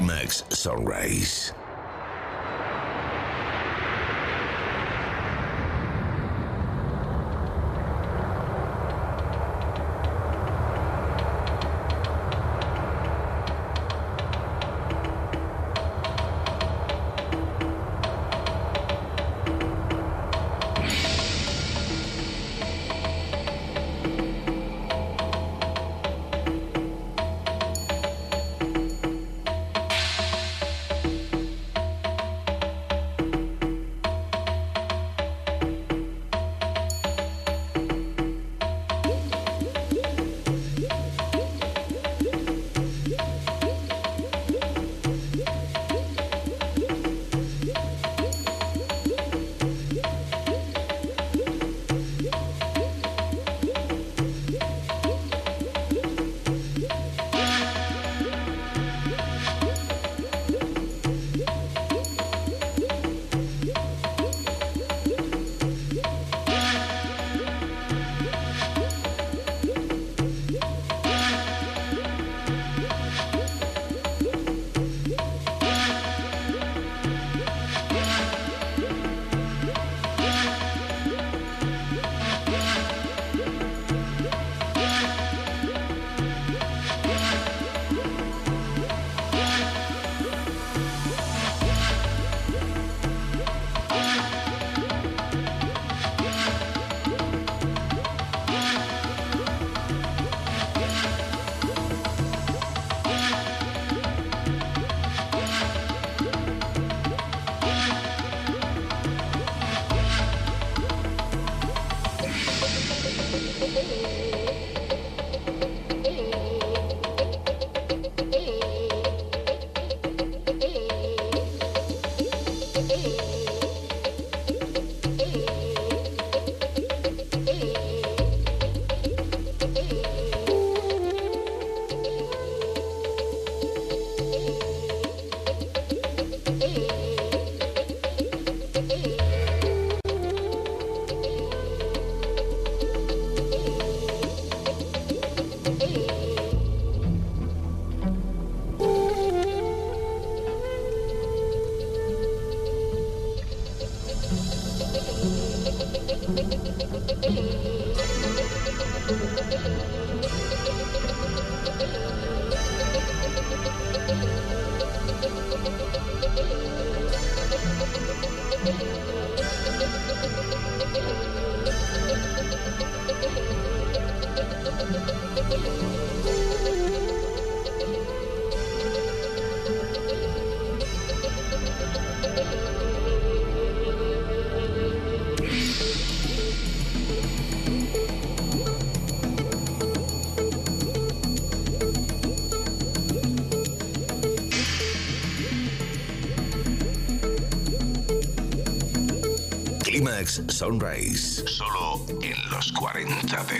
Remix Sunrise. Sunrise. Solo en los 40 Dents.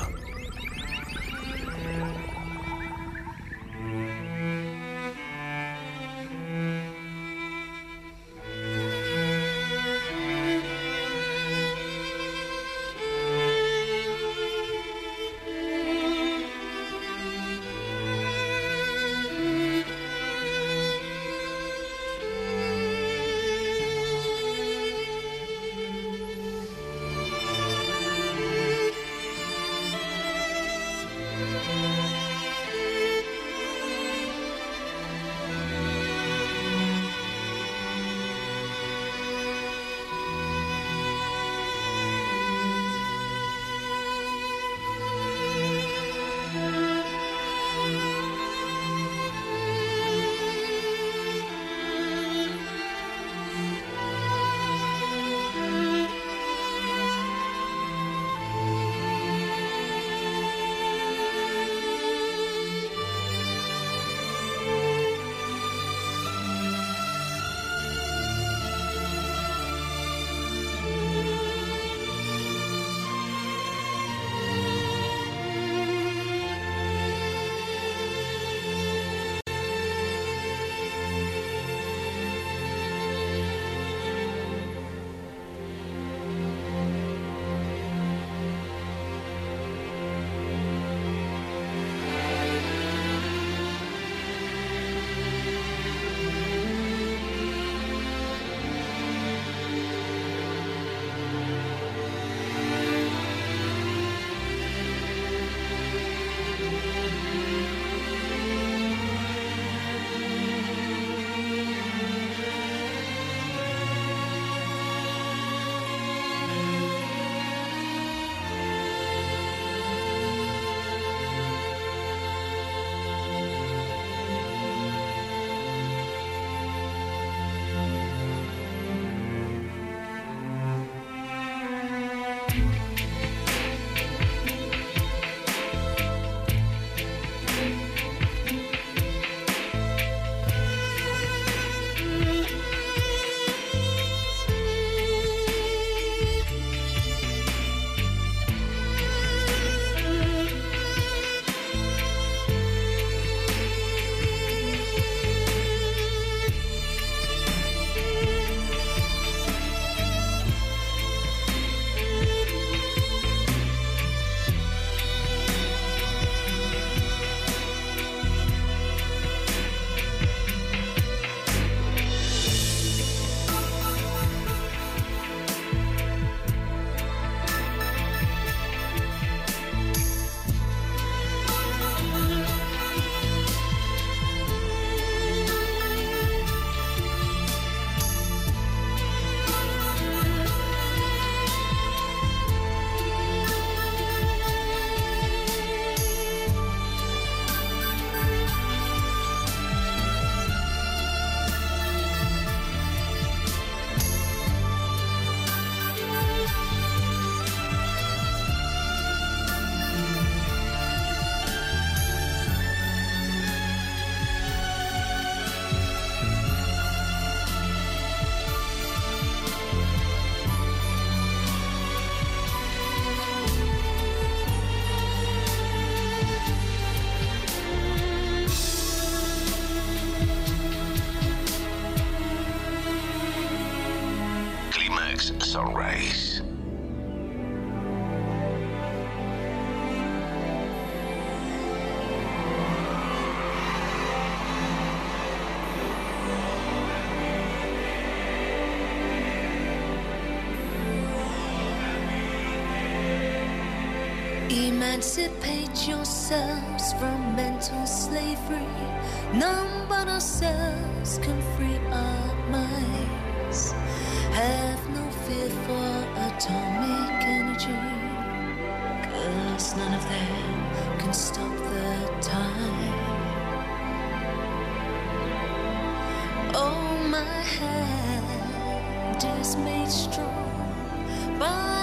Clímax Sunrise. Emancipate yourselves from mental slavery. None but ourselves can free our minds. Have for atomic energy. Cause none of them can stop the time. Oh, my hand is made strong by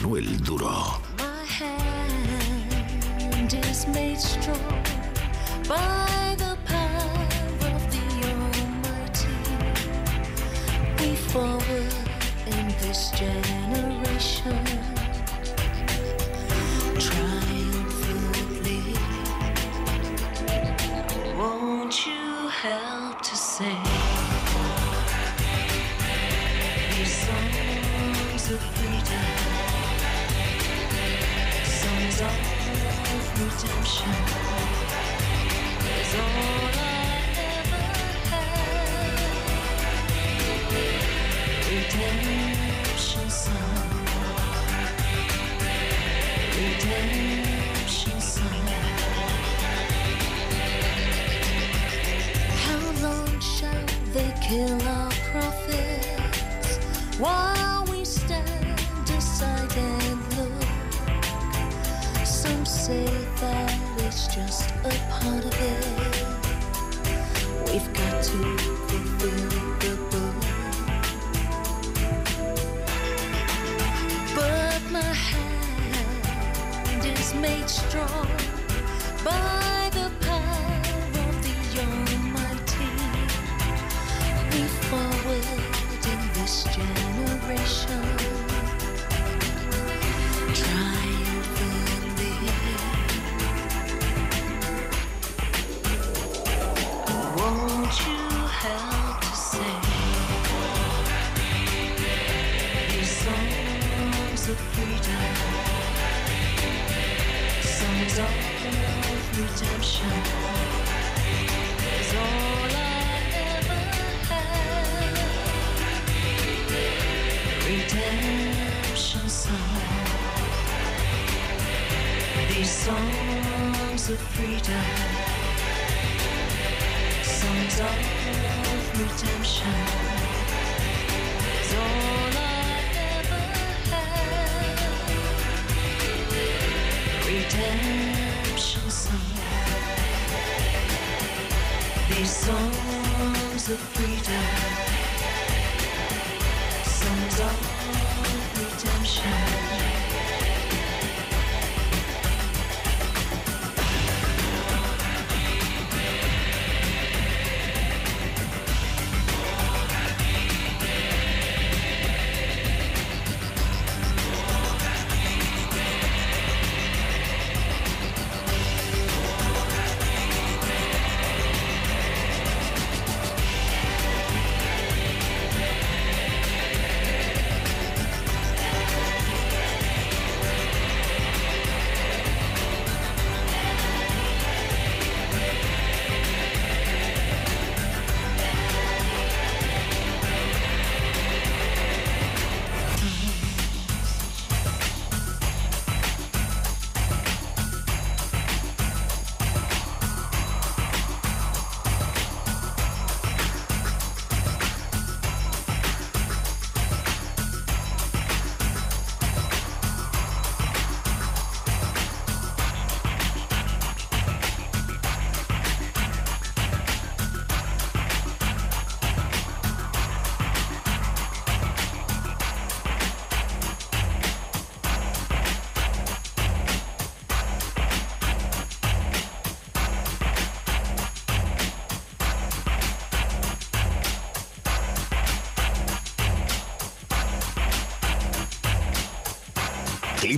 Manuel Duro.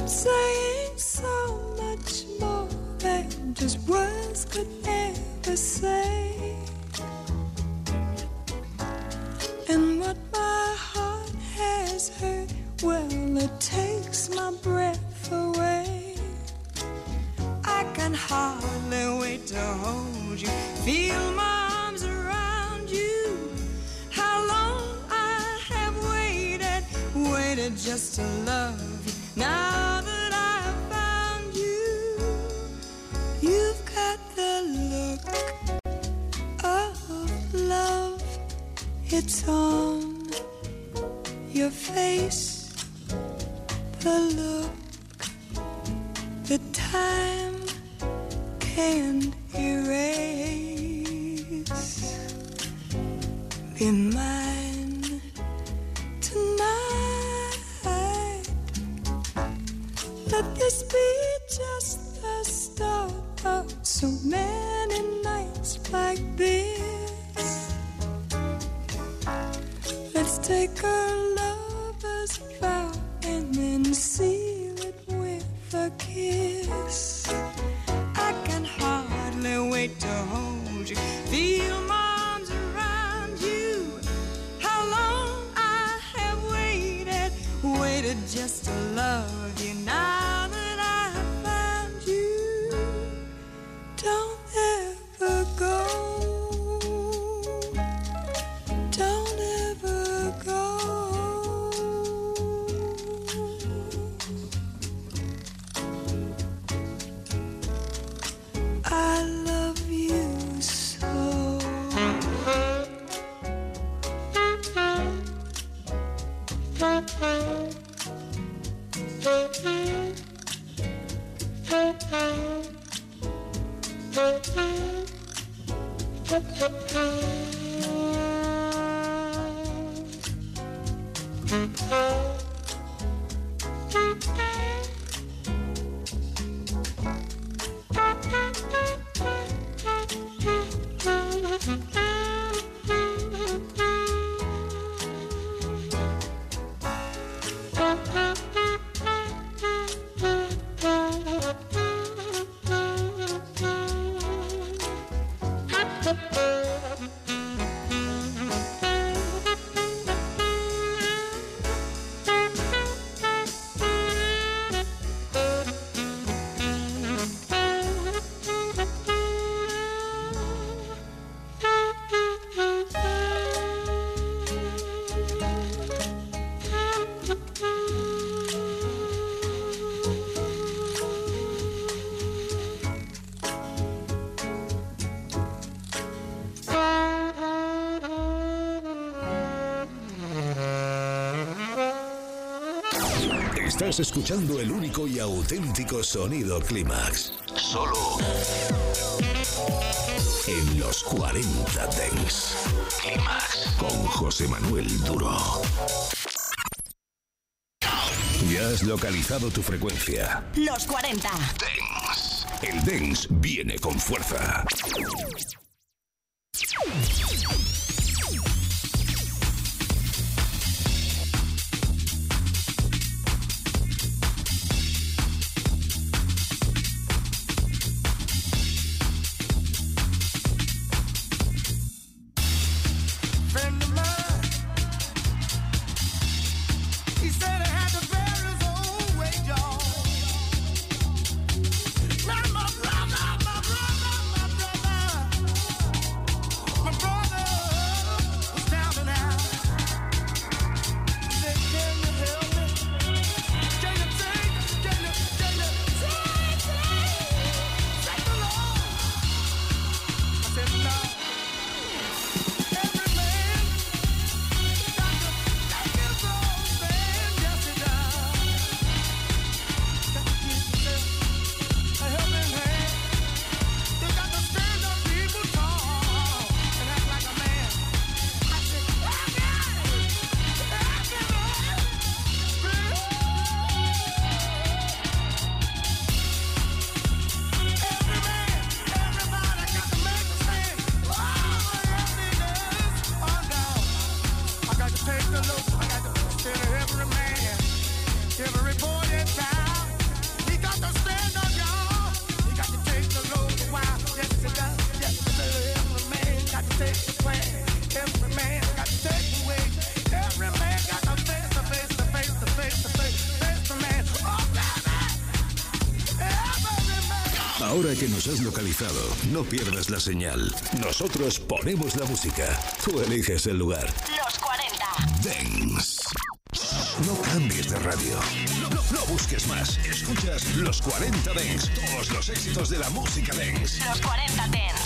kept saying so much more than just words could ever say. And what my heart has heard, well, it takes my breath away. I can hardly wait to hold you, feel my arms around you. How long I have waited, waited just to love you. Now keeps on your face, the look Estás escuchando el único y auténtico sonido Clímax. Solo en los 40 Dents. Clímax con José Manuel Duro. Ya has localizado tu frecuencia. Los 40 Dents. El Dents viene con fuerza. localizado, no pierdas la señal. Nosotros ponemos la música. Tú eliges el lugar. Los 40. Dance. No cambies de radio. No, busques más. Escuchas Los 40 Dens. Todos los éxitos de la música Dens. Los 40 Dens.